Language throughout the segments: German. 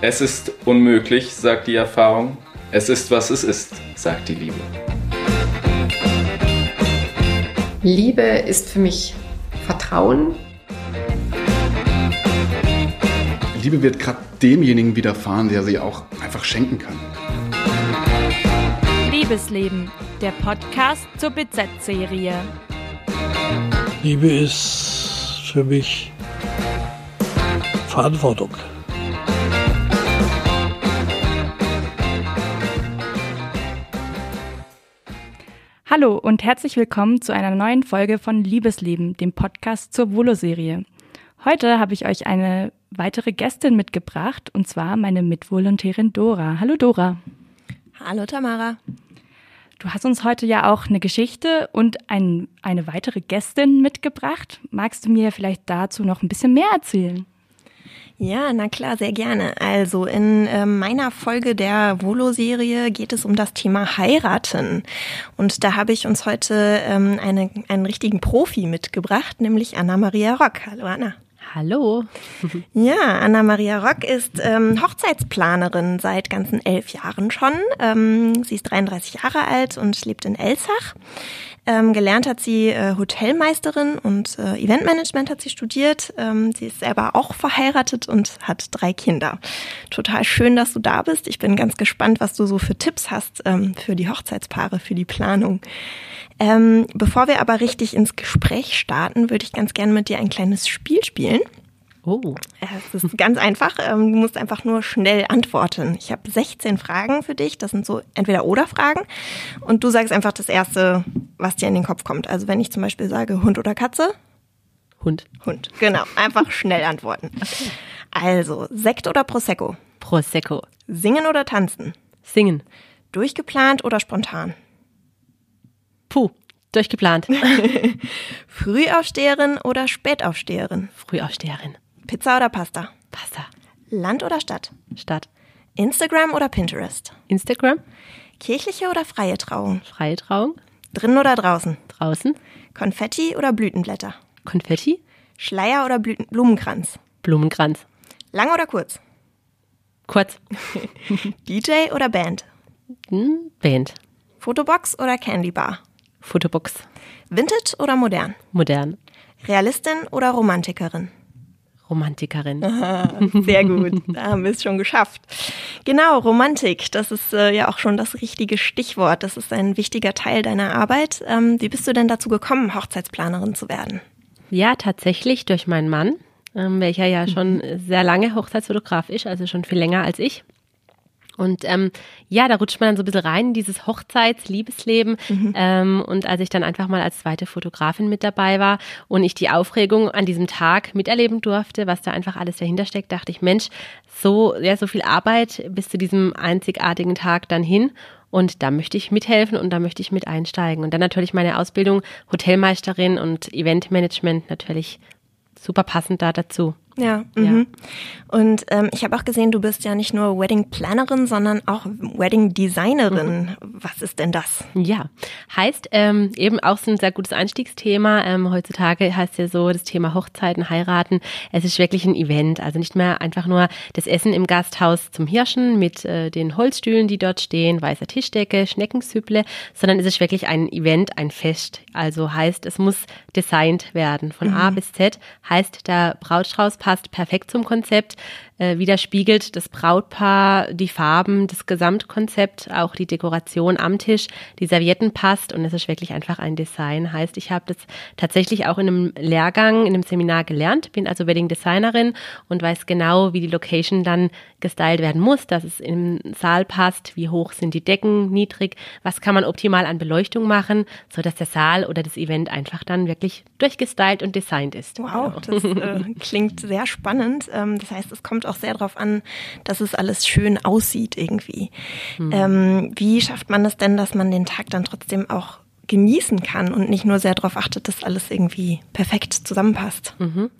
Es ist unmöglich, sagt die Erfahrung. Es ist, was es ist, sagt die Liebe. Liebe ist für mich Vertrauen. Liebe wird gerade demjenigen widerfahren, der sie auch einfach schenken kann. Liebesleben, der Podcast zur BZ-Serie. Liebe ist für mich Verantwortung. Hallo und herzlich willkommen zu einer neuen Folge von Liebesleben, dem Podcast zur Volo-Serie. Heute habe ich euch eine weitere Gästin mitgebracht und zwar meine Mitvolontärin Dora. Hallo Dora. Hallo Tamara. Du hast uns heute ja auch eine Geschichte und ein, eine weitere Gästin mitgebracht. Magst du mir vielleicht dazu noch ein bisschen mehr erzählen? Ja, na klar, sehr gerne. Also in äh, meiner Folge der Volo-Serie geht es um das Thema Heiraten. Und da habe ich uns heute ähm, eine, einen richtigen Profi mitgebracht, nämlich Anna-Maria Rock. Hallo Anna. Hallo. Ja, Anna-Maria Rock ist ähm, Hochzeitsplanerin seit ganzen elf Jahren schon. Ähm, sie ist 33 Jahre alt und lebt in Elsach. Ähm, gelernt hat sie äh, Hotelmeisterin und äh, Eventmanagement hat sie studiert. Ähm, sie ist selber auch verheiratet und hat drei Kinder. Total schön, dass du da bist. Ich bin ganz gespannt, was du so für Tipps hast ähm, für die Hochzeitspaare, für die Planung. Ähm, bevor wir aber richtig ins Gespräch starten, würde ich ganz gerne mit dir ein kleines Spiel spielen. Oh. Es ist ganz einfach. Ähm, du musst einfach nur schnell antworten. Ich habe 16 Fragen für dich. Das sind so entweder oder Fragen. Und du sagst einfach das erste, was dir in den Kopf kommt. Also wenn ich zum Beispiel sage Hund oder Katze? Hund. Hund. Genau. Einfach schnell antworten. Okay. Also Sekt oder Prosecco? Prosecco. Singen oder tanzen? Singen. Durchgeplant oder spontan? Puh. Durchgeplant. Frühaufsteherin oder Spätaufsteherin? Frühaufsteherin. Pizza oder Pasta? Pasta. Land oder Stadt? Stadt. Instagram oder Pinterest? Instagram. Kirchliche oder freie Trauung? Freie Trauung. Drinnen oder draußen? Draußen. Konfetti oder Blütenblätter? Konfetti. Schleier oder Blüten Blumenkranz? Blumenkranz. Lang oder kurz? Kurz. DJ oder Band? Hm, Band. Fotobox oder Candy Bar? Fotobox. Vintage oder modern? Modern. Realistin oder Romantikerin? Romantikerin. Sehr gut, da haben wir es schon geschafft. Genau, Romantik, das ist äh, ja auch schon das richtige Stichwort. Das ist ein wichtiger Teil deiner Arbeit. Ähm, wie bist du denn dazu gekommen, Hochzeitsplanerin zu werden? Ja, tatsächlich durch meinen Mann, ähm, welcher ja schon sehr lange Hochzeitsfotograf ist, also schon viel länger als ich. Und ähm, ja, da rutscht man dann so ein bisschen rein in dieses Hochzeits-Liebesleben. Mhm. Ähm, und als ich dann einfach mal als zweite Fotografin mit dabei war und ich die Aufregung an diesem Tag miterleben durfte, was da einfach alles dahinter steckt, dachte ich, Mensch, so, ja, so viel Arbeit bis zu diesem einzigartigen Tag dann hin. Und da möchte ich mithelfen und da möchte ich mit einsteigen. Und dann natürlich meine Ausbildung Hotelmeisterin und Eventmanagement natürlich super passend da dazu. Ja. Mhm. Und ähm, ich habe auch gesehen, du bist ja nicht nur Wedding Plannerin, sondern auch Wedding Designerin. Mhm. Was ist denn das? Ja, heißt ähm, eben auch so ein sehr gutes Einstiegsthema. Ähm, heutzutage heißt ja so das Thema Hochzeiten, heiraten. Es ist wirklich ein Event, also nicht mehr einfach nur das Essen im Gasthaus zum Hirschen mit äh, den Holzstühlen, die dort stehen, weißer Tischdecke, Schneckensüpple, sondern es ist wirklich ein Event, ein Fest. Also heißt, es muss designt werden von mhm. A bis Z. Heißt, der Brautstrauß passt perfekt zum Konzept äh, widerspiegelt das Brautpaar die Farben, das Gesamtkonzept, auch die Dekoration am Tisch, die Servietten passt und es ist wirklich einfach ein Design. Heißt, ich habe das tatsächlich auch in einem Lehrgang, in einem Seminar gelernt, bin also Wedding Designerin und weiß genau, wie die Location dann gestylt werden muss, dass es im Saal passt, wie hoch sind die Decken, niedrig, was kann man optimal an Beleuchtung machen, so dass der Saal oder das Event einfach dann wirklich durchgestylt und designt ist. Wow, das äh, klingt sehr spannend. Ähm, das heißt, es kommt auch sehr darauf an, dass es alles schön aussieht irgendwie. Mhm. Ähm, wie schafft man es denn, dass man den Tag dann trotzdem auch genießen kann und nicht nur sehr darauf achtet, dass alles irgendwie perfekt zusammenpasst? Mhm.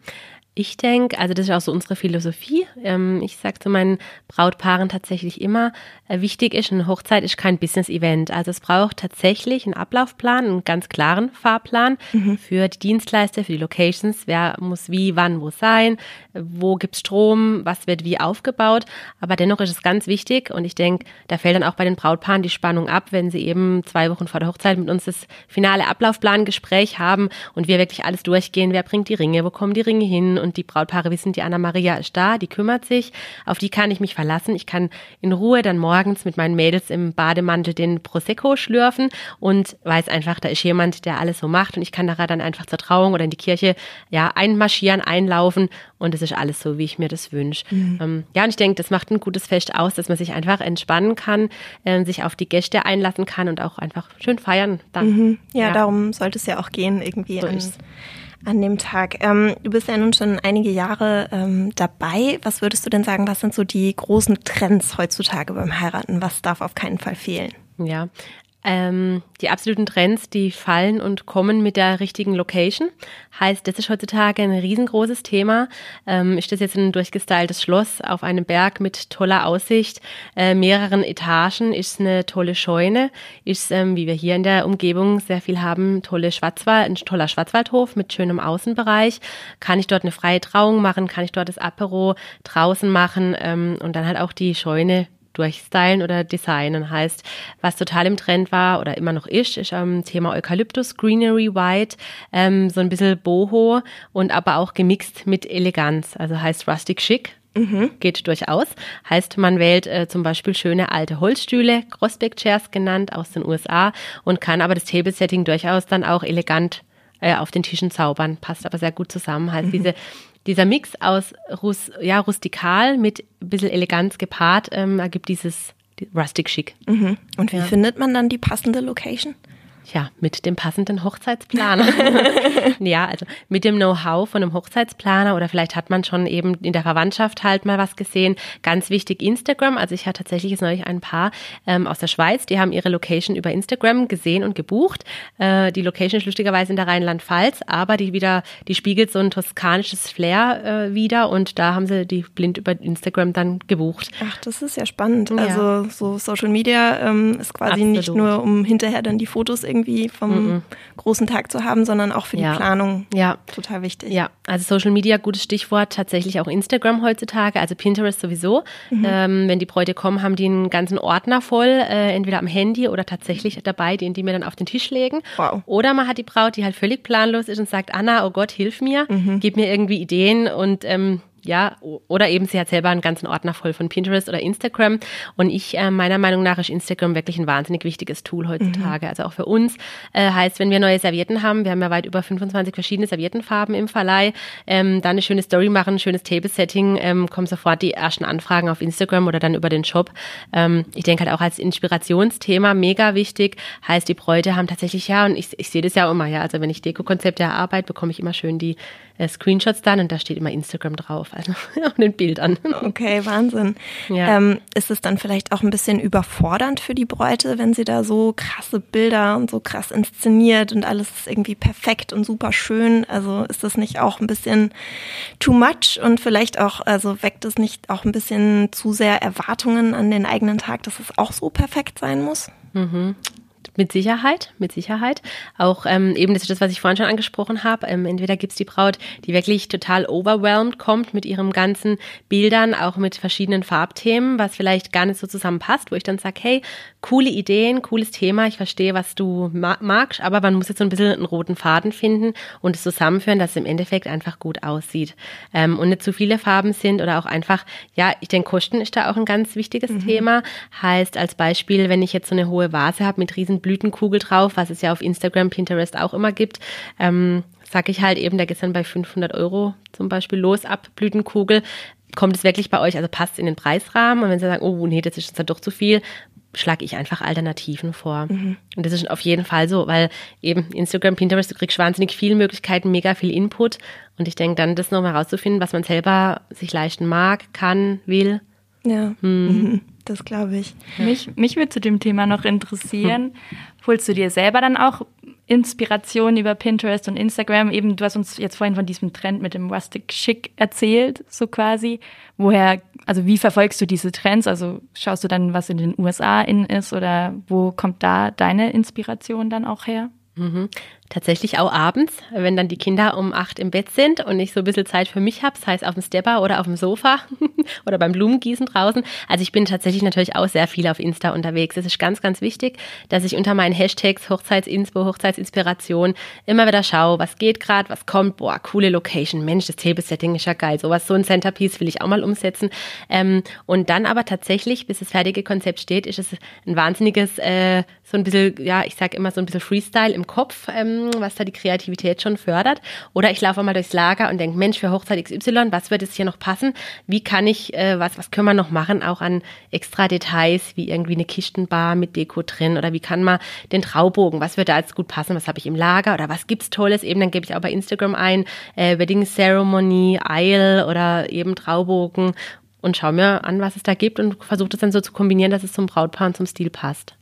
Ich denke, also das ist auch so unsere Philosophie. Ähm, ich sage zu meinen Brautpaaren tatsächlich immer, äh, wichtig ist, eine Hochzeit ist kein Business-Event. Also es braucht tatsächlich einen Ablaufplan, einen ganz klaren Fahrplan mhm. für die Dienstleister, für die Locations. Wer muss wie, wann, wo sein, wo gibt's Strom, was wird wie aufgebaut. Aber dennoch ist es ganz wichtig und ich denke, da fällt dann auch bei den Brautpaaren die Spannung ab, wenn sie eben zwei Wochen vor der Hochzeit mit uns das finale Ablaufplan-Gespräch haben und wir wirklich alles durchgehen. Wer bringt die Ringe, wo kommen die Ringe hin und die Brautpaare wissen, die Anna Maria ist da, die kümmert sich, auf die kann ich mich verlassen. Ich kann in Ruhe dann morgens mit meinen Mädels im Bademantel den Prosecco schlürfen und weiß einfach, da ist jemand, der alles so macht und ich kann nachher dann einfach zur Trauung oder in die Kirche ja einmarschieren, einlaufen und es ist alles so, wie ich mir das wünsche. Mhm. Ähm, ja, und ich denke, das macht ein gutes Fest aus, dass man sich einfach entspannen kann, äh, sich auf die Gäste einlassen kann und auch einfach schön feiern. Dann. Mhm. Ja, ja, darum sollte es ja auch gehen, irgendwie. So an, an dem Tag. Ähm, du bist ja nun schon einige Jahre ähm, dabei. Was würdest du denn sagen, was sind so die großen Trends heutzutage beim Heiraten? Was darf auf keinen Fall fehlen? Ja, ähm, die absoluten Trends, die fallen und kommen mit der richtigen Location. Heißt, das ist heutzutage ein riesengroßes Thema. Ähm, ist das jetzt ein durchgestyltes Schloss auf einem Berg mit toller Aussicht, äh, mehreren Etagen? Ist eine tolle Scheune? Ist, ähm, wie wir hier in der Umgebung sehr viel haben, tolle Schwarzwald, ein toller Schwarzwaldhof mit schönem Außenbereich? Kann ich dort eine freie Trauung machen? Kann ich dort das Apero draußen machen? Ähm, und dann halt auch die Scheune durchstylen oder designen. Heißt, was total im Trend war oder immer noch ist, ist ähm, Thema Eukalyptus, Greenery White, ähm, so ein bisschen Boho und aber auch gemixt mit Eleganz. Also heißt Rustic Chic. Mhm. Geht durchaus. Heißt, man wählt äh, zum Beispiel schöne alte Holzstühle, Grosbeck Chairs genannt, aus den USA und kann aber das Table-Setting durchaus dann auch elegant äh, auf den Tischen zaubern. Passt aber sehr gut zusammen. Heißt, mhm. diese dieser Mix aus Rus ja, rustikal mit ein bisschen Eleganz gepaart ähm, ergibt dieses Rustic Chic. Mhm. Und wie ja. findet man dann die passende Location? Ja, mit dem passenden Hochzeitsplaner. ja, also mit dem Know-how von einem Hochzeitsplaner oder vielleicht hat man schon eben in der Verwandtschaft halt mal was gesehen. Ganz wichtig Instagram. Also ich hatte tatsächlich jetzt neulich ein paar ähm, aus der Schweiz, die haben ihre Location über Instagram gesehen und gebucht. Äh, die Location ist lustigerweise in der Rheinland-Pfalz, aber die wieder, die spiegelt so ein toskanisches Flair äh, wieder und da haben sie die blind über Instagram dann gebucht. Ach, das ist ja spannend. Ja. Also so Social Media ähm, ist quasi Absolut. nicht nur, um hinterher dann die Fotos irgendwie irgendwie vom -mm. großen Tag zu haben, sondern auch für die Planung. Ja. Total wichtig. Ja, also Social Media, gutes Stichwort, tatsächlich auch Instagram heutzutage, also Pinterest sowieso. Mhm. Ähm, wenn die Bräute kommen, haben die einen ganzen Ordner voll, äh, entweder am Handy oder tatsächlich dabei, den die mir dann auf den Tisch legen. Wow. Oder man hat die Braut, die halt völlig planlos ist und sagt, Anna, oh Gott, hilf mir, mhm. gib mir irgendwie Ideen und ähm, ja, oder eben sie hat selber einen ganzen Ordner voll von Pinterest oder Instagram. Und ich, äh, meiner Meinung nach, ist Instagram wirklich ein wahnsinnig wichtiges Tool heutzutage. Mhm. Also auch für uns äh, heißt, wenn wir neue Servietten haben, wir haben ja weit über 25 verschiedene Serviettenfarben im Verleih, ähm, dann eine schöne Story machen, ein schönes Table-Setting, ähm, kommen sofort die ersten Anfragen auf Instagram oder dann über den Shop. Ähm, ich denke halt auch als Inspirationsthema mega wichtig. Heißt, die Bräute haben tatsächlich, ja, und ich, ich sehe das ja immer, ja, also wenn ich Deko-Konzepte erarbeite, bekomme ich immer schön die Screenshots dann und da steht immer Instagram drauf, also auf den Bildern. Okay, Wahnsinn. Ja. Ähm, ist es dann vielleicht auch ein bisschen überfordernd für die Bräute, wenn sie da so krasse Bilder und so krass inszeniert und alles ist irgendwie perfekt und super schön? Also ist das nicht auch ein bisschen too much und vielleicht auch, also weckt es nicht auch ein bisschen zu sehr Erwartungen an den eigenen Tag, dass es auch so perfekt sein muss? Mhm. Mit Sicherheit, mit Sicherheit. Auch ähm, eben das ist das, was ich vorhin schon angesprochen habe. Ähm, entweder gibt's die Braut, die wirklich total overwhelmed kommt mit ihren ganzen Bildern, auch mit verschiedenen Farbthemen, was vielleicht gar nicht so zusammenpasst, wo ich dann sage, hey, coole Ideen, cooles Thema, ich verstehe, was du magst, aber man muss jetzt so ein bisschen einen roten Faden finden und es zusammenführen, dass es im Endeffekt einfach gut aussieht. Ähm, und nicht zu viele Farben sind oder auch einfach, ja, ich denke, Kosten ist da auch ein ganz wichtiges mhm. Thema. Heißt als Beispiel, wenn ich jetzt so eine hohe Vase habe mit riesen Blütenkugel drauf, was es ja auf Instagram, Pinterest auch immer gibt. Ähm, sag ich halt eben, da geht dann bei 500 Euro zum Beispiel los ab Blütenkugel. Kommt es wirklich bei euch, also passt in den Preisrahmen? Und wenn Sie sagen, oh nee, das ist jetzt dann doch zu viel, schlage ich einfach Alternativen vor. Mhm. Und das ist auf jeden Fall so, weil eben Instagram, Pinterest, du kriegst wahnsinnig viele Möglichkeiten, mega viel Input. Und ich denke dann, das nochmal rauszufinden, was man selber sich leisten mag, kann, will. Ja. Hm. Mhm das glaube ich. Mich, mich würde zu dem Thema noch interessieren, holst du dir selber dann auch Inspiration über Pinterest und Instagram. Eben, du hast uns jetzt vorhin von diesem Trend mit dem Rustic Chic erzählt, so quasi. Woher, also wie verfolgst du diese Trends? Also schaust du dann, was in den USA in ist oder wo kommt da deine Inspiration dann auch her? Mhm. Tatsächlich auch abends, wenn dann die Kinder um acht im Bett sind und ich so ein bisschen Zeit für mich habe, das heißt auf dem Stepper oder auf dem Sofa oder beim Blumengießen draußen. Also ich bin tatsächlich natürlich auch sehr viel auf Insta unterwegs. Es ist ganz, ganz wichtig, dass ich unter meinen Hashtags Hochzeitsinspo, Hochzeitsinspiration immer wieder schaue, was geht gerade, was kommt, boah, coole Location, Mensch, das Table-Setting ist ja geil, sowas, so ein Centerpiece will ich auch mal umsetzen. Ähm, und dann aber tatsächlich, bis das fertige Konzept steht, ist es ein wahnsinniges, äh, so ein bisschen, ja, ich sage immer so ein bisschen Freestyle im Kopf. Ähm, was da die Kreativität schon fördert. Oder ich laufe mal durchs Lager und denke, Mensch, für Hochzeit XY, was wird es hier noch passen? Wie kann ich, äh, was, was können wir noch machen, auch an extra Details, wie irgendwie eine Kistenbar mit Deko drin oder wie kann man den Traubogen, was wird da jetzt gut passen, was habe ich im Lager oder was gibt's Tolles? Eben, dann gebe ich auch bei Instagram ein, äh, Wedding Ceremony, Isle oder eben Traubogen und schaue mir an, was es da gibt und versuche das dann so zu kombinieren, dass es zum Brautpaar und zum Stil passt.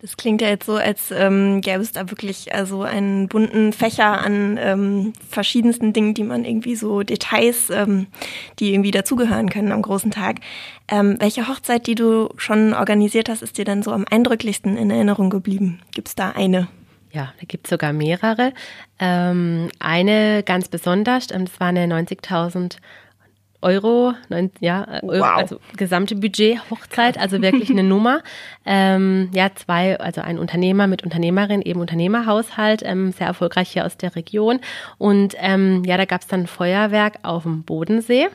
Das klingt ja jetzt so, als ähm, gäbe es da wirklich also einen bunten Fächer an ähm, verschiedensten Dingen, die man irgendwie so Details, ähm, die irgendwie dazugehören können am großen Tag. Ähm, welche Hochzeit, die du schon organisiert hast, ist dir dann so am eindrücklichsten in Erinnerung geblieben? Gibt es da eine? Ja, da gibt es sogar mehrere. Ähm, eine ganz besonders, das war eine 90.000 Euro, neun, ja, Euro, wow. also gesamte Budget Hochzeit, also wirklich eine Nummer. Ähm, ja, zwei, also ein Unternehmer mit Unternehmerin, eben Unternehmerhaushalt, ähm, sehr erfolgreich hier aus der Region. Und ähm, ja, da gab es dann Feuerwerk auf dem Bodensee.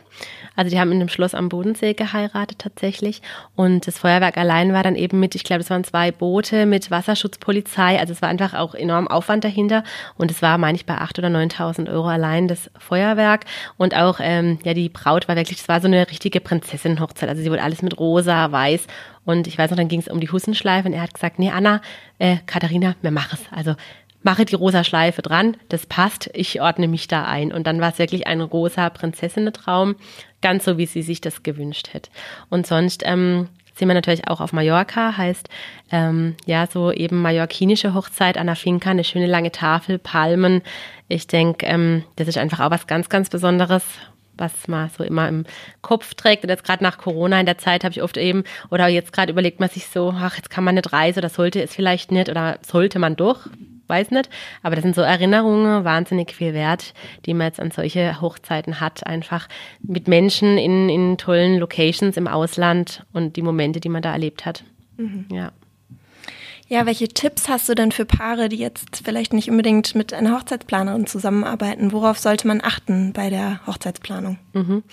Also die haben in einem Schloss am Bodensee geheiratet tatsächlich. Und das Feuerwerk allein war dann eben mit, ich glaube, es waren zwei Boote mit Wasserschutzpolizei. Also es war einfach auch enorm Aufwand dahinter. Und es war, meine ich, bei acht oder 9.000 Euro allein das Feuerwerk. Und auch ja die Braut war wirklich, das war so eine richtige Prinzessin-Hochzeit. Also sie wurde alles mit rosa, weiß. Und ich weiß noch, dann ging es um die Hussenschleife und er hat gesagt, nee, Anna, äh, Katharina, wir machen es. Also mache die rosa Schleife dran, das passt, ich ordne mich da ein. Und dann war es wirklich ein rosa Prinzessinnen-Traum, ganz so, wie sie sich das gewünscht hätte. Und sonst ähm, sind wir natürlich auch auf Mallorca, heißt ähm, ja so eben mallorquinische Hochzeit an der Finca, eine schöne lange Tafel, Palmen. Ich denke, ähm, das ist einfach auch was ganz, ganz Besonderes, was man so immer im Kopf trägt. Und jetzt gerade nach Corona in der Zeit habe ich oft eben, oder jetzt gerade überlegt man sich so, ach, jetzt kann man nicht reisen oder sollte es vielleicht nicht oder sollte man doch, weiß nicht. Aber das sind so Erinnerungen, wahnsinnig viel wert, die man jetzt an solche Hochzeiten hat. Einfach mit Menschen in, in tollen Locations im Ausland und die Momente, die man da erlebt hat. Mhm. Ja. Ja, welche Tipps hast du denn für Paare, die jetzt vielleicht nicht unbedingt mit einer Hochzeitsplanerin zusammenarbeiten? Worauf sollte man achten bei der Hochzeitsplanung? Mhm.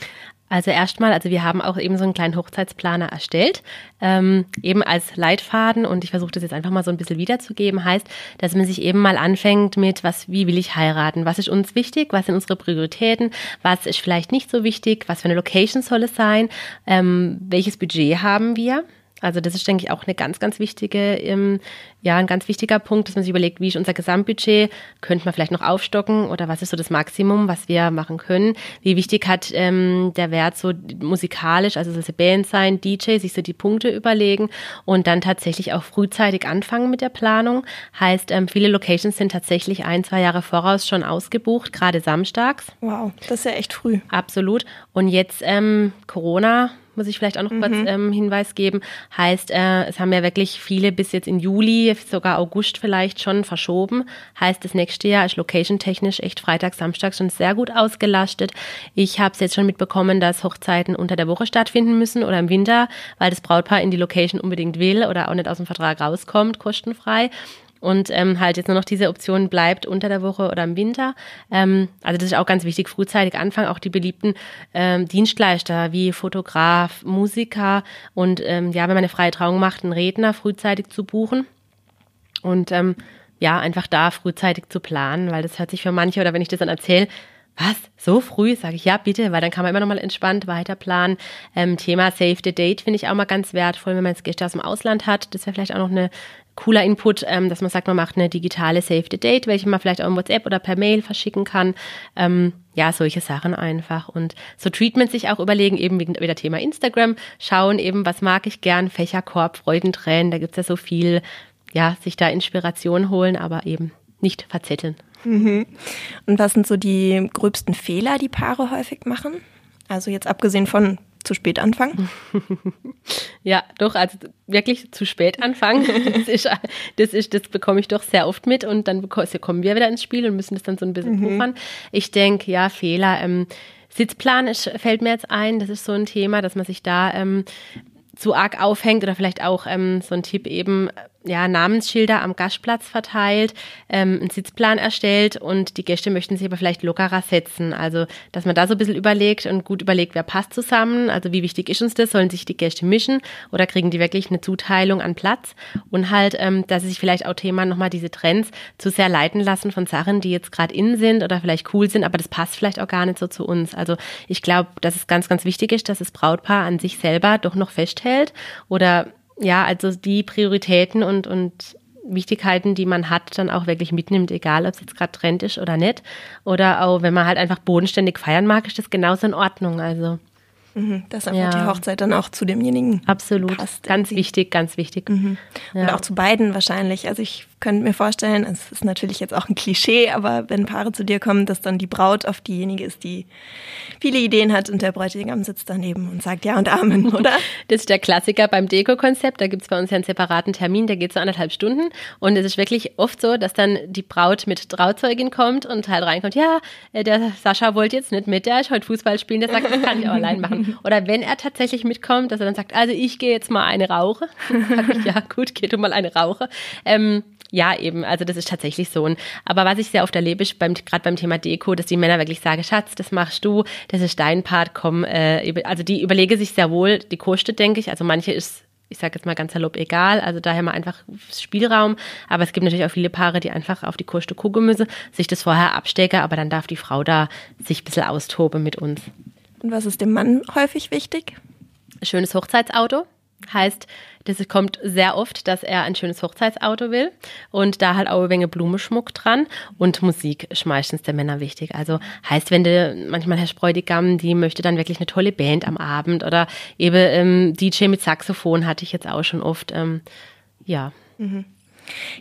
Also erstmal, also wir haben auch eben so einen kleinen Hochzeitsplaner erstellt, ähm, eben als Leitfaden und ich versuche das jetzt einfach mal so ein bisschen wiederzugeben, heißt, dass man sich eben mal anfängt mit, was, wie will ich heiraten, was ist uns wichtig, was sind unsere Prioritäten, was ist vielleicht nicht so wichtig, was für eine Location soll es sein, ähm, welches Budget haben wir, also das ist, denke ich, auch eine ganz, ganz wichtige, ähm, ja, ein ganz wichtiger Punkt, dass man sich überlegt, wie ist unser Gesamtbudget, könnte man vielleicht noch aufstocken oder was ist so das Maximum, was wir machen können? Wie wichtig hat ähm, der Wert so musikalisch, also eine Band sein, DJ, sich so die Punkte überlegen und dann tatsächlich auch frühzeitig anfangen mit der Planung. Heißt, ähm, viele Locations sind tatsächlich ein, zwei Jahre voraus schon ausgebucht, gerade samstags. Wow, das ist ja echt früh. Absolut. Und jetzt ähm, Corona muss ich vielleicht auch noch mhm. kurz ähm, Hinweis geben. Heißt, äh, es haben ja wirklich viele bis jetzt in Juli, sogar August vielleicht schon verschoben. Heißt, das nächste Jahr ist location-technisch echt Freitag, Samstag schon sehr gut ausgelastet. Ich habe es jetzt schon mitbekommen, dass Hochzeiten unter der Woche stattfinden müssen oder im Winter, weil das Brautpaar in die Location unbedingt will oder auch nicht aus dem Vertrag rauskommt, kostenfrei und ähm, halt jetzt nur noch diese Option bleibt unter der Woche oder im Winter. Ähm, also das ist auch ganz wichtig, frühzeitig anfangen, auch die beliebten ähm, Dienstleister wie Fotograf, Musiker und ähm, ja, wenn man eine freie Trauung macht, einen Redner frühzeitig zu buchen und ähm, ja, einfach da frühzeitig zu planen, weil das hört sich für manche oder wenn ich das dann erzähle, was, so früh? Sage ich, ja, bitte, weil dann kann man immer noch mal entspannt weiterplanen. Ähm, Thema Save the Date finde ich auch mal ganz wertvoll, wenn man jetzt Gäste aus dem Ausland hat. Das wäre vielleicht auch noch eine cooler Input, ähm, dass man sagt, man macht eine digitale Save the Date, welche man vielleicht auch im WhatsApp oder per Mail verschicken kann. Ähm, ja, solche Sachen einfach. Und so Treatment sich auch überlegen, eben wieder Thema Instagram, schauen eben, was mag ich gern, Fächerkorb, Freudentränen, da gibt's ja so viel, ja, sich da Inspiration holen, aber eben nicht verzetteln. Mhm. Und was sind so die gröbsten Fehler, die Paare häufig machen? Also jetzt abgesehen von zu spät anfangen? ja, doch, also wirklich zu spät anfangen. Das ist, das ist, das bekomme ich doch sehr oft mit und dann kommen wir wieder ins Spiel und müssen das dann so ein bisschen mhm. puffern. Ich denke, ja, Fehler. Ähm, Sitzplan ist, fällt mir jetzt ein, das ist so ein Thema, dass man sich da ähm, zu arg aufhängt oder vielleicht auch ähm, so ein Tipp eben ja, Namensschilder am Gastplatz verteilt, ähm, einen Sitzplan erstellt und die Gäste möchten sich aber vielleicht lockerer setzen. Also, dass man da so ein bisschen überlegt und gut überlegt, wer passt zusammen, also wie wichtig ist uns das, sollen sich die Gäste mischen oder kriegen die wirklich eine Zuteilung an Platz und halt, ähm, dass sie sich vielleicht auch Thema nochmal diese Trends zu sehr leiten lassen von Sachen, die jetzt gerade in sind oder vielleicht cool sind, aber das passt vielleicht auch gar nicht so zu uns. Also ich glaube, dass es ganz, ganz wichtig ist, dass das Brautpaar an sich selber doch noch festhält oder ja, also die Prioritäten und, und Wichtigkeiten, die man hat, dann auch wirklich mitnimmt, egal ob es jetzt gerade Trend ist oder nicht. Oder auch, wenn man halt einfach bodenständig feiern mag, ist das genauso in Ordnung. Also. Mhm, dass einfach ja. die Hochzeit dann auch zu demjenigen Absolut. passt. Ganz wichtig, ganz wichtig. Mhm. Ja. Und auch zu beiden wahrscheinlich. Also ich könnte mir vorstellen, es ist natürlich jetzt auch ein Klischee, aber wenn Paare zu dir kommen, dass dann die Braut oft diejenige ist, die viele Ideen hat und der Bräutigam sitzt daneben und sagt Ja und Amen, oder? Das ist der Klassiker beim Deko-Konzept. Da gibt es bei uns ja einen separaten Termin, der geht so anderthalb Stunden. Und es ist wirklich oft so, dass dann die Braut mit Trauzeugin kommt und halt reinkommt, ja, äh, der Sascha wollte jetzt nicht mit, der ist heute Fußball spielen, der sagt, das kann ich auch allein machen. Oder wenn er tatsächlich mitkommt, dass er dann sagt, also ich gehe jetzt mal eine rauche. Ja gut, geh du mal eine rauche. Ähm, ja, eben, also das ist tatsächlich so. Aber was ich sehr oft erlebe, ist beim, gerade beim Thema Deko, dass die Männer wirklich sagen, Schatz, das machst du, das ist dein Part, komm, äh, also die überlege sich sehr wohl die Kosten, denke ich. Also manche ist ich sage jetzt mal ganz salopp, egal. Also daher mal einfach Spielraum. Aber es gibt natürlich auch viele Paare, die einfach auf die Kosten gucken müssen, sich das vorher abstecken, aber dann darf die Frau da sich ein bisschen austoben mit uns. Und was ist dem Mann häufig wichtig? Schönes Hochzeitsauto. Heißt, das kommt sehr oft, dass er ein schönes Hochzeitsauto will und da halt auch ein wenig Blumenschmuck dran und Musik ist meistens der Männer wichtig. Also heißt, wenn du manchmal Herr Spreudigam, die möchte dann wirklich eine tolle Band am Abend oder eben ähm, DJ mit Saxophon hatte ich jetzt auch schon oft. Ähm, ja. Mhm.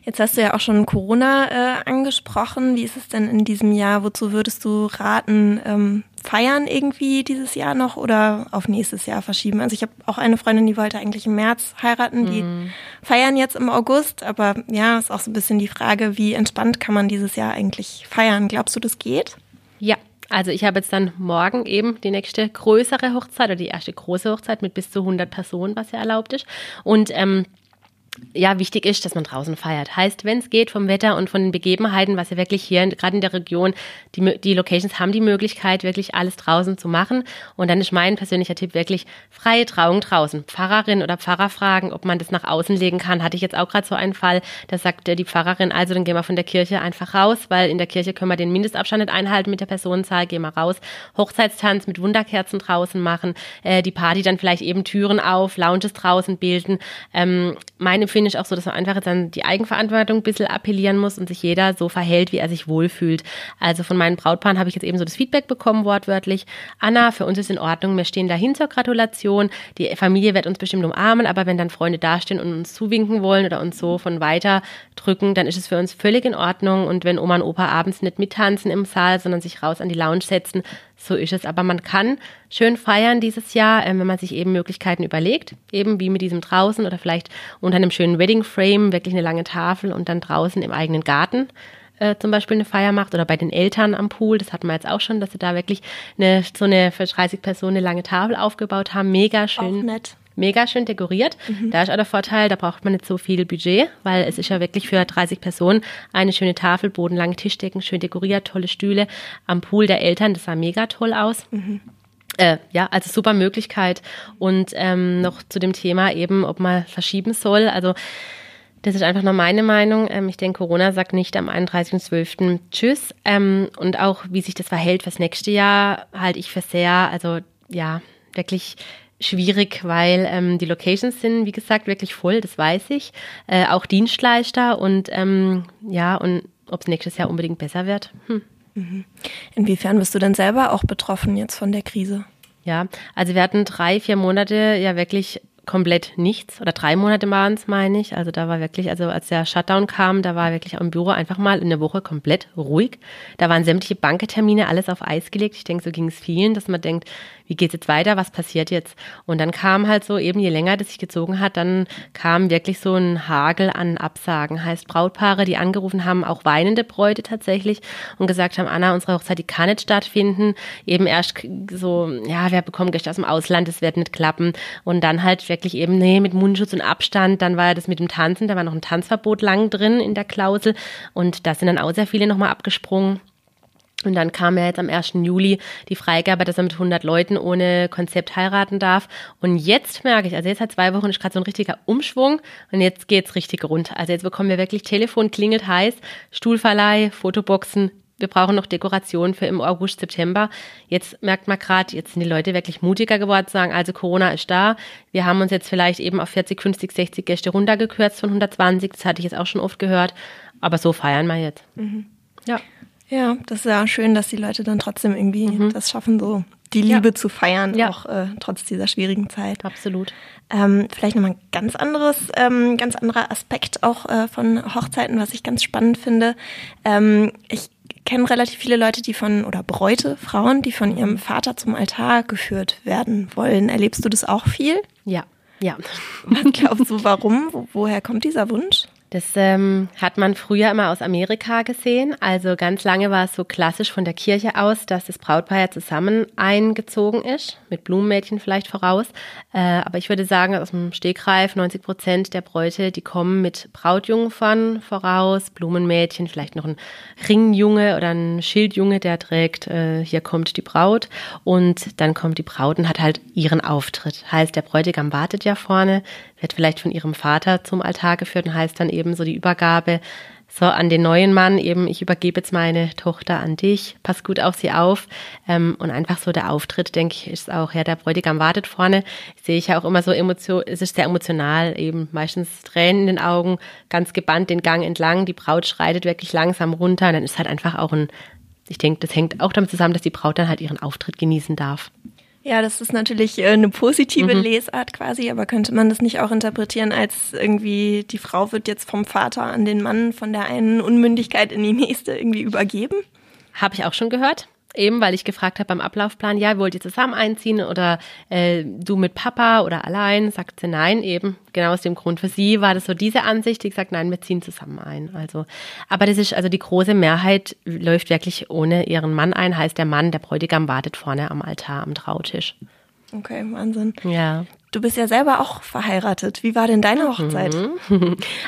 Jetzt hast du ja auch schon Corona äh, angesprochen. Wie ist es denn in diesem Jahr? Wozu würdest du raten? Ähm, feiern irgendwie dieses Jahr noch oder auf nächstes Jahr verschieben? Also ich habe auch eine Freundin, die wollte eigentlich im März heiraten. Die mhm. feiern jetzt im August. Aber ja, ist auch so ein bisschen die Frage, wie entspannt kann man dieses Jahr eigentlich feiern? Glaubst du, das geht? Ja, also ich habe jetzt dann morgen eben die nächste größere Hochzeit oder die erste große Hochzeit mit bis zu 100 Personen, was ja erlaubt ist. Und ähm, ja, wichtig ist, dass man draußen feiert. Heißt, wenn es geht vom Wetter und von den Begebenheiten, was ja wirklich hier, gerade in der Region, die, die Locations haben die Möglichkeit, wirklich alles draußen zu machen. Und dann ist mein persönlicher Tipp wirklich freie Trauung draußen. Pfarrerin oder Pfarrer fragen, ob man das nach außen legen kann. Hatte ich jetzt auch gerade so einen Fall, da sagte die Pfarrerin, also dann gehen wir von der Kirche einfach raus, weil in der Kirche können wir den Mindestabstand nicht einhalten mit der Personenzahl, gehen wir raus. Hochzeitstanz mit Wunderkerzen draußen machen, äh, die Party dann vielleicht eben Türen auf, Lounges draußen bilden. Ähm, meine finde ich auch so, dass man einfach an die Eigenverantwortung ein bisschen appellieren muss und sich jeder so verhält, wie er sich wohlfühlt. Also von meinen Brautpaaren habe ich jetzt eben so das Feedback bekommen, wortwörtlich. Anna, für uns ist in Ordnung, wir stehen dahin zur Gratulation. Die Familie wird uns bestimmt umarmen, aber wenn dann Freunde dastehen und uns zuwinken wollen oder uns so von weiter drücken, dann ist es für uns völlig in Ordnung. Und wenn Oma und Opa abends nicht mittanzen im Saal, sondern sich raus an die Lounge setzen, so ist es. Aber man kann schön feiern dieses Jahr, ähm, wenn man sich eben Möglichkeiten überlegt, eben wie mit diesem draußen oder vielleicht unter einem schönen Wedding Frame, wirklich eine lange Tafel und dann draußen im eigenen Garten äh, zum Beispiel eine Feier macht oder bei den Eltern am Pool. Das hatten wir jetzt auch schon, dass sie da wirklich eine, so eine für 30 Personen eine lange Tafel aufgebaut haben. Mega schön. Auch nett mega schön dekoriert. Mhm. Da ist auch der Vorteil, da braucht man nicht so viel Budget, weil es ist ja wirklich für 30 Personen eine schöne Tafel, bodenlange Tischdecken, schön dekoriert, tolle Stühle am Pool der Eltern. Das sah mega toll aus. Mhm. Äh, ja, also super Möglichkeit. Und ähm, noch zu dem Thema eben, ob man verschieben soll. Also das ist einfach nur meine Meinung. Ähm, ich denke, Corona sagt nicht am 31.12. Tschüss. Ähm, und auch, wie sich das verhält fürs nächste Jahr, halte ich für sehr, also ja, wirklich schwierig, weil ähm, die Locations sind, wie gesagt, wirklich voll, das weiß ich. Äh, auch Dienstleister und ähm, ja, und ob es nächstes Jahr unbedingt besser wird. Hm. Mhm. Inwiefern bist du denn selber auch betroffen jetzt von der Krise? Ja, also wir hatten drei, vier Monate ja wirklich komplett nichts oder drei Monate waren es, meine ich. Also da war wirklich, also als der Shutdown kam, da war wirklich auch im Büro einfach mal in der Woche komplett ruhig. Da waren sämtliche Banketermine, alles auf Eis gelegt. Ich denke, so ging es vielen, dass man denkt, wie geht's jetzt weiter, was passiert jetzt? Und dann kam halt so, eben je länger das sich gezogen hat, dann kam wirklich so ein Hagel an Absagen. Heißt Brautpaare, die angerufen haben, auch weinende Bräute tatsächlich und gesagt haben, Anna, unsere Hochzeit, die kann nicht stattfinden. Eben erst so, ja, wir bekommen Gäste aus dem Ausland, das wird nicht klappen. Und dann halt wirklich eben, nee, mit Mundschutz und Abstand. Dann war ja das mit dem Tanzen, da war noch ein Tanzverbot lang drin in der Klausel. Und da sind dann auch sehr viele nochmal abgesprungen. Und dann kam ja jetzt am 1. Juli die Freigabe, dass er mit 100 Leuten ohne Konzept heiraten darf. Und jetzt merke ich, also jetzt seit zwei Wochen ist gerade so ein richtiger Umschwung und jetzt geht's richtig rund. Also jetzt bekommen wir wirklich Telefon, klingelt heiß, Stuhlverleih, Fotoboxen, wir brauchen noch Dekorationen für im August, September. Jetzt merkt man gerade, jetzt sind die Leute wirklich mutiger geworden, sagen, also Corona ist da. Wir haben uns jetzt vielleicht eben auf 40, 50, 60 Gäste runtergekürzt von 120. Das hatte ich jetzt auch schon oft gehört. Aber so feiern wir jetzt. Mhm. Ja. Ja, das ist ja schön, dass die Leute dann trotzdem irgendwie mhm. das schaffen, so die Liebe ja. zu feiern, ja. auch äh, trotz dieser schwierigen Zeit. Absolut. Ähm, vielleicht nochmal ein ganz anderes, ähm, ganz anderer Aspekt auch äh, von Hochzeiten, was ich ganz spannend finde. Ähm, ich kenne relativ viele Leute, die von, oder Bräute, Frauen, die von ihrem Vater zum Altar geführt werden wollen. Erlebst du das auch viel? Ja, ja. Was glaubst du, warum? Wo, woher kommt dieser Wunsch? Das ähm, hat man früher immer aus Amerika gesehen. Also ganz lange war es so klassisch von der Kirche aus, dass das Brautpaar ja zusammen eingezogen ist, mit Blumenmädchen vielleicht voraus. Äh, aber ich würde sagen, aus dem Stegreif 90 Prozent der Bräute, die kommen mit Brautjungfern voraus, Blumenmädchen, vielleicht noch ein Ringjunge oder ein Schildjunge, der trägt, äh, hier kommt die Braut. Und dann kommt die Braut und hat halt ihren Auftritt. Heißt, der Bräutigam wartet ja vorne, wird vielleicht von ihrem Vater zum Altar geführt und heißt dann eben so die Übergabe. So an den neuen Mann eben, ich übergebe jetzt meine Tochter an dich, pass gut auf sie auf. Ähm, und einfach so der Auftritt, denke ich, ist auch, ja, der Bräutigam wartet vorne, sehe ich ja auch immer so emotion, es ist sehr emotional, eben. Meistens Tränen in den Augen, ganz gebannt den Gang entlang, die Braut schreitet wirklich langsam runter und dann ist halt einfach auch ein, ich denke, das hängt auch damit zusammen, dass die Braut dann halt ihren Auftritt genießen darf. Ja, das ist natürlich äh, eine positive mhm. Lesart quasi, aber könnte man das nicht auch interpretieren als irgendwie, die Frau wird jetzt vom Vater an den Mann von der einen Unmündigkeit in die nächste irgendwie übergeben? Habe ich auch schon gehört. Eben, weil ich gefragt habe beim Ablaufplan, ja, wollt ihr zusammen einziehen oder äh, du mit Papa oder allein? Sagt sie nein, eben genau aus dem Grund. Für sie war das so diese Ansicht, die gesagt, nein, wir ziehen zusammen ein. Also, aber das ist, also die große Mehrheit läuft wirklich ohne ihren Mann ein, heißt der Mann, der Bräutigam wartet vorne am Altar, am Trautisch. Okay, Wahnsinn. Ja. Du bist ja selber auch verheiratet. Wie war denn deine Hochzeit?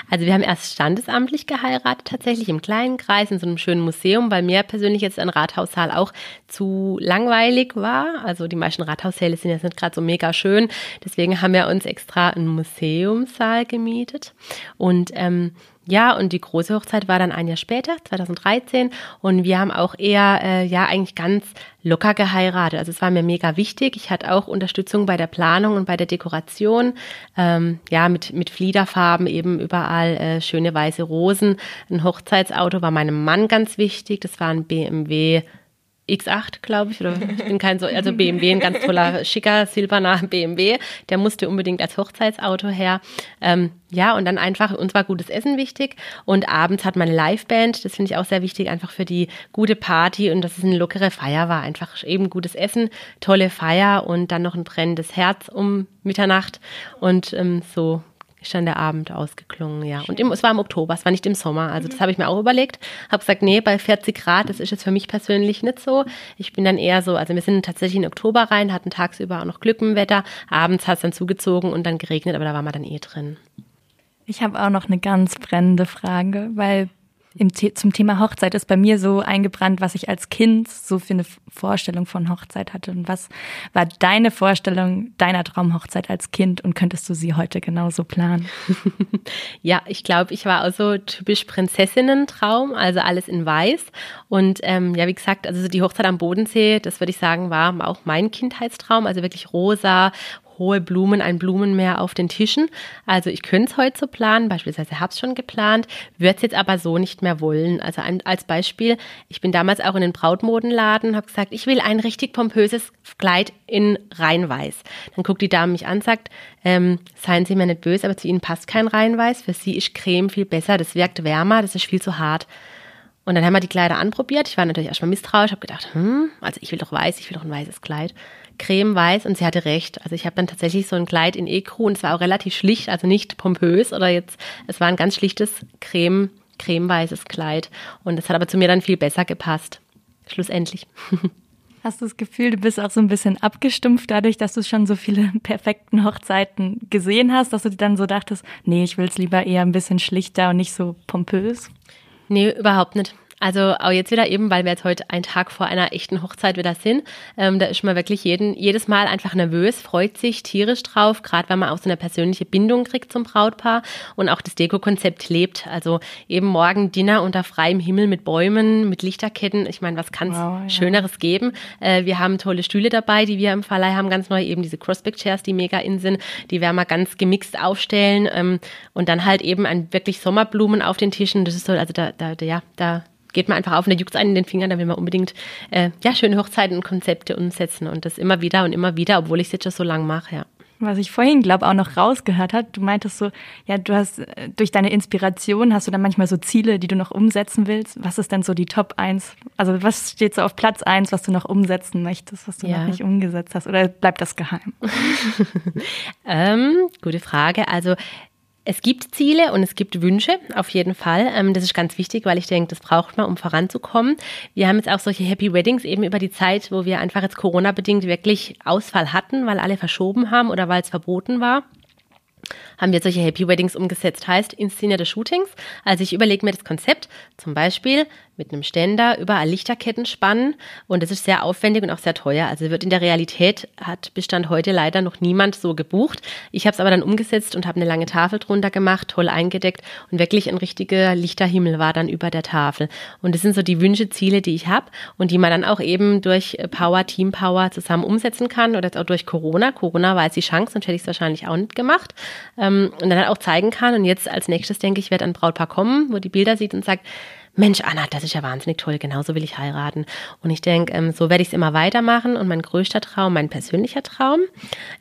Also wir haben erst standesamtlich geheiratet, tatsächlich im kleinen Kreis in so einem schönen Museum, weil mir persönlich jetzt ein Rathaussaal auch zu langweilig war. Also die meisten Rathaussäle sind jetzt nicht gerade so mega schön. Deswegen haben wir uns extra einen Museumssaal gemietet. Und ähm, ja, und die große Hochzeit war dann ein Jahr später, 2013. Und wir haben auch eher, äh, ja, eigentlich ganz locker geheiratet. Also es war mir mega wichtig. Ich hatte auch Unterstützung bei der Planung und bei der Dekoration. Ähm, ja, mit, mit Fliederfarben eben überall äh, schöne weiße Rosen. Ein Hochzeitsauto war meinem Mann ganz wichtig. Das war ein BMW X8, glaube ich, oder? Ich bin kein so, also BMW, ein ganz toller, schicker, silberner BMW, der musste unbedingt als Hochzeitsauto her. Ähm, ja, und dann einfach, uns war gutes Essen wichtig. Und abends hat man eine Liveband, das finde ich auch sehr wichtig, einfach für die gute Party. Und dass es eine lockere Feier war, einfach eben gutes Essen, tolle Feier und dann noch ein brennendes Herz um Mitternacht. Und ähm, so ist dann der Abend ausgeklungen, ja. Und im, es war im Oktober, es war nicht im Sommer. Also das habe ich mir auch überlegt. Habe gesagt, nee, bei 40 Grad, das ist jetzt für mich persönlich nicht so. Ich bin dann eher so, also wir sind tatsächlich in Oktober rein, hatten tagsüber auch noch Glück im Wetter. Abends hat es dann zugezogen und dann geregnet, aber da waren wir dann eh drin. Ich habe auch noch eine ganz brennende Frage, weil im, zum Thema Hochzeit ist bei mir so eingebrannt, was ich als Kind so für eine Vorstellung von Hochzeit hatte. Und was war deine Vorstellung deiner Traumhochzeit als Kind und könntest du sie heute genauso planen? ja, ich glaube, ich war auch so typisch Prinzessinnen-Traum, also alles in weiß. Und ähm, ja, wie gesagt, also die Hochzeit am Bodensee, das würde ich sagen, war auch mein Kindheitstraum, also wirklich rosa, hohe Blumen, ein Blumenmeer auf den Tischen. Also ich könnte es heute so planen, beispielsweise habe es schon geplant, würde es jetzt aber so nicht mehr wollen. Also ein, als Beispiel, ich bin damals auch in den Brautmodenladen, habe gesagt, ich will ein richtig pompöses Kleid in Reinweiß. Dann guckt die Dame mich an, sagt, ähm, seien Sie mir nicht böse, aber zu Ihnen passt kein Reinweiß. Für Sie ist Creme viel besser, das wirkt wärmer, das ist viel zu hart. Und dann haben wir die Kleider anprobiert. Ich war natürlich erstmal misstrauisch, habe gedacht, hm, also ich will doch weiß, ich will doch ein weißes Kleid. Creme weiß und sie hatte recht. Also ich habe dann tatsächlich so ein Kleid in Ecru und es war auch relativ schlicht, also nicht pompös oder jetzt, es war ein ganz schlichtes Creme, cremeweißes Kleid. Und es hat aber zu mir dann viel besser gepasst. Schlussendlich. Hast du das Gefühl, du bist auch so ein bisschen abgestumpft dadurch, dass du schon so viele perfekten Hochzeiten gesehen hast, dass du dir dann so dachtest, nee, ich will es lieber eher ein bisschen schlichter und nicht so pompös? Nee, überhaupt nicht. Also auch jetzt wieder eben, weil wir jetzt heute einen Tag vor einer echten Hochzeit wieder sind. Ähm, da ist man wirklich jeden, jedes Mal einfach nervös, freut sich tierisch drauf, gerade weil man auch so eine persönliche Bindung kriegt zum Brautpaar und auch das Deko-Konzept lebt. Also eben morgen Dinner unter freiem Himmel mit Bäumen, mit Lichterketten. Ich meine, was kann es wow, ja. Schöneres geben? Äh, wir haben tolle Stühle dabei, die wir im Verleih haben, ganz neu, eben diese Crossback-Chairs, die mega in sind. Die werden wir ganz gemixt aufstellen ähm, und dann halt eben ein wirklich Sommerblumen auf den Tischen. Das ist so, also da, da, ja, da geht man einfach auf und da juckt es einen in den Fingern, da will man unbedingt äh, ja, schöne Hochzeiten und Konzepte umsetzen und das immer wieder und immer wieder, obwohl ich es jetzt schon so lang mache, ja. Was ich vorhin, glaube auch noch rausgehört hat, du meintest so, ja, du hast äh, durch deine Inspiration hast du dann manchmal so Ziele, die du noch umsetzen willst. Was ist denn so die Top 1? Also was steht so auf Platz 1, was du noch umsetzen möchtest, was du ja. noch nicht umgesetzt hast? Oder bleibt das geheim? ähm, gute Frage. Also es gibt Ziele und es gibt Wünsche, auf jeden Fall. Ähm, das ist ganz wichtig, weil ich denke, das braucht man, um voranzukommen. Wir haben jetzt auch solche Happy Weddings eben über die Zeit, wo wir einfach jetzt Corona-bedingt wirklich Ausfall hatten, weil alle verschoben haben oder weil es verboten war haben wir solche Happy Weddings umgesetzt, heißt inszenierte Shootings. Also ich überlege mir das Konzept, zum Beispiel mit einem Ständer überall Lichterketten spannen und das ist sehr aufwendig und auch sehr teuer. Also wird in der Realität, hat Bestand heute leider noch niemand so gebucht. Ich habe es aber dann umgesetzt und habe eine lange Tafel drunter gemacht, toll eingedeckt und wirklich ein richtiger Lichterhimmel war dann über der Tafel. Und das sind so die Wünsche, Ziele, die ich habe und die man dann auch eben durch Power, Team Power zusammen umsetzen kann oder jetzt auch durch Corona. Corona war jetzt die Chance, sonst hätte ich es wahrscheinlich auch nicht gemacht. Ähm, und dann halt auch zeigen kann und jetzt als nächstes denke ich, werde ein Brautpaar kommen, wo die Bilder sieht und sagt, Mensch, Anna, das ist ja wahnsinnig toll, genauso will ich heiraten. Und ich denke, ähm, so werde ich es immer weitermachen. Und mein größter Traum, mein persönlicher Traum,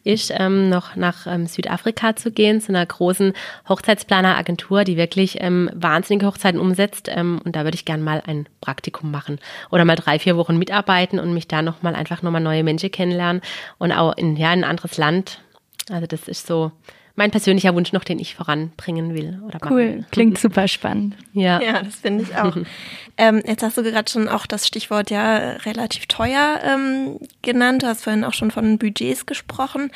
ist ähm, noch nach ähm, Südafrika zu gehen, zu einer großen Hochzeitsplaneragentur, die wirklich ähm, wahnsinnige Hochzeiten umsetzt. Ähm, und da würde ich gerne mal ein Praktikum machen oder mal drei, vier Wochen mitarbeiten und mich da nochmal einfach nochmal neue Menschen kennenlernen und auch in, ja, in ein anderes Land. Also das ist so mein persönlicher Wunsch noch, den ich voranbringen will. Oder cool, will. klingt super spannend. Ja, ja das finde ich auch. ähm, jetzt hast du gerade schon auch das Stichwort ja relativ teuer ähm, genannt. Du hast vorhin auch schon von Budgets gesprochen.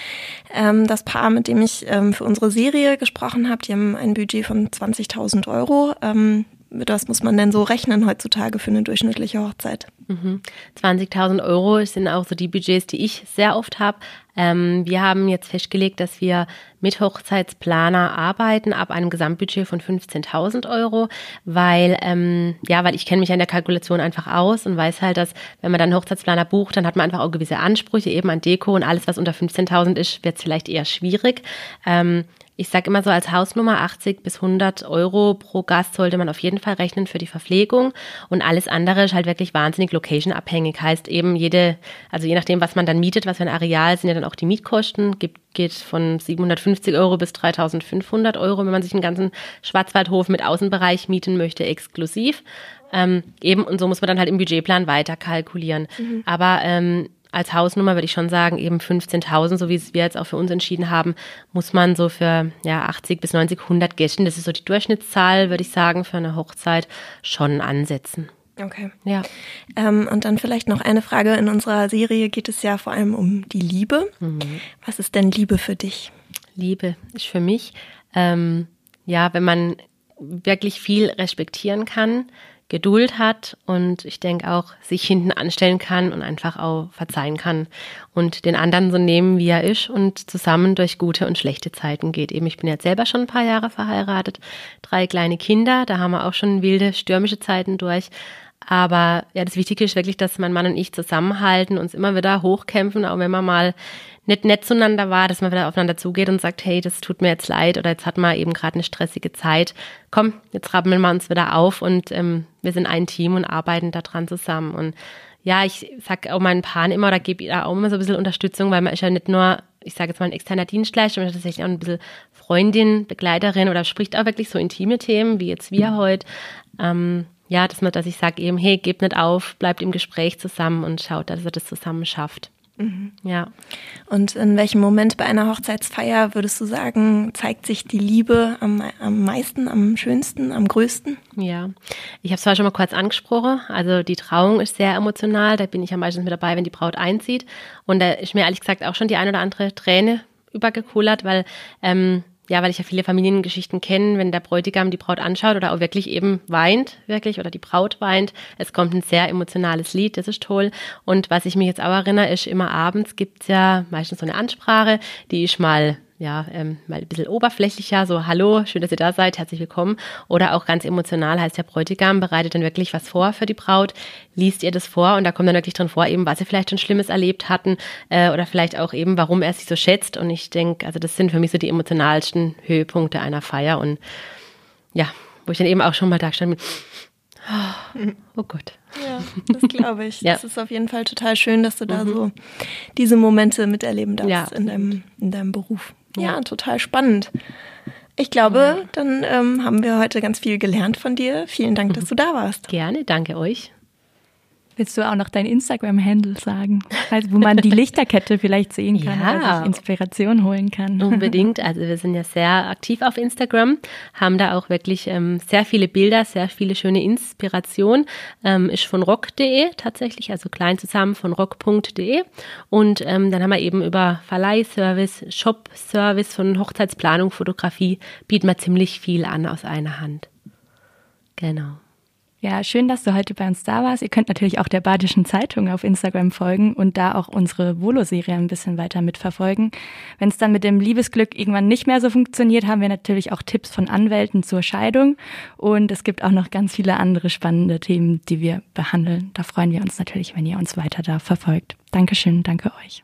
Ähm, das Paar, mit dem ich ähm, für unsere Serie gesprochen habe, die haben ein Budget von 20.000 Euro. Ähm, was muss man denn so rechnen heutzutage für eine durchschnittliche Hochzeit? Mhm. 20.000 Euro sind auch so die Budgets, die ich sehr oft habe. Ähm, wir haben jetzt festgelegt, dass wir mit Hochzeitsplaner arbeiten ab einem Gesamtbudget von 15.000 Euro, weil ähm, ja, weil ich kenne mich an der Kalkulation einfach aus und weiß halt, dass wenn man dann Hochzeitsplaner bucht, dann hat man einfach auch gewisse Ansprüche eben an Deko und alles, was unter 15.000 ist, wird vielleicht eher schwierig. Ähm, ich sage immer so, als Hausnummer 80 bis 100 Euro pro Gast sollte man auf jeden Fall rechnen für die Verpflegung und alles andere ist halt wirklich wahnsinnig location-abhängig. Heißt eben jede, also je nachdem, was man dann mietet, was für ein Areal, sind ja dann auch die Mietkosten, gibt, geht von 750 Euro bis 3500 Euro, wenn man sich einen ganzen Schwarzwaldhof mit Außenbereich mieten möchte, exklusiv. Ähm, eben, und so muss man dann halt im Budgetplan weiter kalkulieren. Mhm. Aber ähm, als Hausnummer würde ich schon sagen, eben 15.000, so wie es wir jetzt auch für uns entschieden haben, muss man so für ja, 80 bis 90, 100 Gästen, das ist so die Durchschnittszahl, würde ich sagen, für eine Hochzeit schon ansetzen. Okay. Ja. Ähm, und dann vielleicht noch eine Frage. In unserer Serie geht es ja vor allem um die Liebe. Mhm. Was ist denn Liebe für dich? Liebe ist für mich, ähm, ja, wenn man wirklich viel respektieren kann, Geduld hat und ich denke auch sich hinten anstellen kann und einfach auch verzeihen kann und den anderen so nehmen, wie er ist und zusammen durch gute und schlechte Zeiten geht. Eben, ich bin jetzt selber schon ein paar Jahre verheiratet, drei kleine Kinder, da haben wir auch schon wilde, stürmische Zeiten durch. Aber ja, das Wichtige ist wirklich, dass mein Mann und ich zusammenhalten, uns immer wieder hochkämpfen, auch wenn man mal nicht nett zueinander war, dass man wieder aufeinander zugeht und sagt, hey, das tut mir jetzt leid oder jetzt hat man eben gerade eine stressige Zeit. Komm, jetzt rappeln wir uns wieder auf und ähm, wir sind ein Team und arbeiten da dran zusammen. Und ja, ich sag auch meinen Paaren immer oder gebe ihnen auch immer so ein bisschen Unterstützung, weil man ist ja nicht nur, ich sage jetzt mal ein externer Dienstleister, man ist tatsächlich auch ein bisschen Freundin, Begleiterin oder spricht auch wirklich so intime Themen, wie jetzt wir heute. Ähm, ja, dass man, dass ich sage eben, hey, gebt nicht auf, bleibt im Gespräch zusammen und schaut, dass ihr das zusammen schafft. Mhm. Ja. Und in welchem Moment bei einer Hochzeitsfeier würdest du sagen, zeigt sich die Liebe am, am meisten, am schönsten, am größten? Ja, ich habe es zwar schon mal kurz angesprochen. Also die Trauung ist sehr emotional. Da bin ich am meisten mit dabei, wenn die Braut einzieht. Und da ist mir ehrlich gesagt auch schon die ein oder andere Träne übergekullert, weil ähm, ja, weil ich ja viele Familiengeschichten kenne, wenn der Bräutigam die Braut anschaut oder auch wirklich eben weint, wirklich, oder die Braut weint. Es kommt ein sehr emotionales Lied, das ist toll. Und was ich mich jetzt auch erinnere, ist immer abends gibt's ja meistens so eine Ansprache, die ich mal ja, ähm, mal ein bisschen oberflächlicher, so Hallo, schön, dass ihr da seid, herzlich willkommen. Oder auch ganz emotional heißt der Bräutigam bereitet dann wirklich was vor für die Braut, liest ihr das vor und da kommt dann wirklich drin vor, eben was sie vielleicht schon Schlimmes erlebt hatten äh, oder vielleicht auch eben, warum er sich so schätzt. Und ich denke, also das sind für mich so die emotionalsten Höhepunkte einer Feier und ja, wo ich dann eben auch schon mal da stand mit, oh, oh Gott. Ja, das glaube ich. ja. Das ist auf jeden Fall total schön, dass du da mhm. so diese Momente miterleben darfst ja. in, deinem, in deinem Beruf. Ja, total spannend. Ich glaube, dann ähm, haben wir heute ganz viel gelernt von dir. Vielen Dank, dass du da warst. Gerne, danke euch. Willst du auch noch dein Instagram-Handle sagen, also, wo man die Lichterkette vielleicht sehen kann ja. oder sich Inspiration holen kann? Unbedingt. Also wir sind ja sehr aktiv auf Instagram, haben da auch wirklich ähm, sehr viele Bilder, sehr viele schöne Inspiration. Ähm, ist von rock.de tatsächlich, also klein zusammen von rock.de. Und ähm, dann haben wir eben über Verleihservice, Shop-Service von Hochzeitsplanung, Fotografie, bieten wir ziemlich viel an aus einer Hand. Genau. Ja, schön, dass du heute bei uns da warst. Ihr könnt natürlich auch der Badischen Zeitung auf Instagram folgen und da auch unsere Volo-Serie ein bisschen weiter mitverfolgen. Wenn es dann mit dem Liebesglück irgendwann nicht mehr so funktioniert, haben wir natürlich auch Tipps von Anwälten zur Scheidung und es gibt auch noch ganz viele andere spannende Themen, die wir behandeln. Da freuen wir uns natürlich, wenn ihr uns weiter da verfolgt. Dankeschön, danke euch.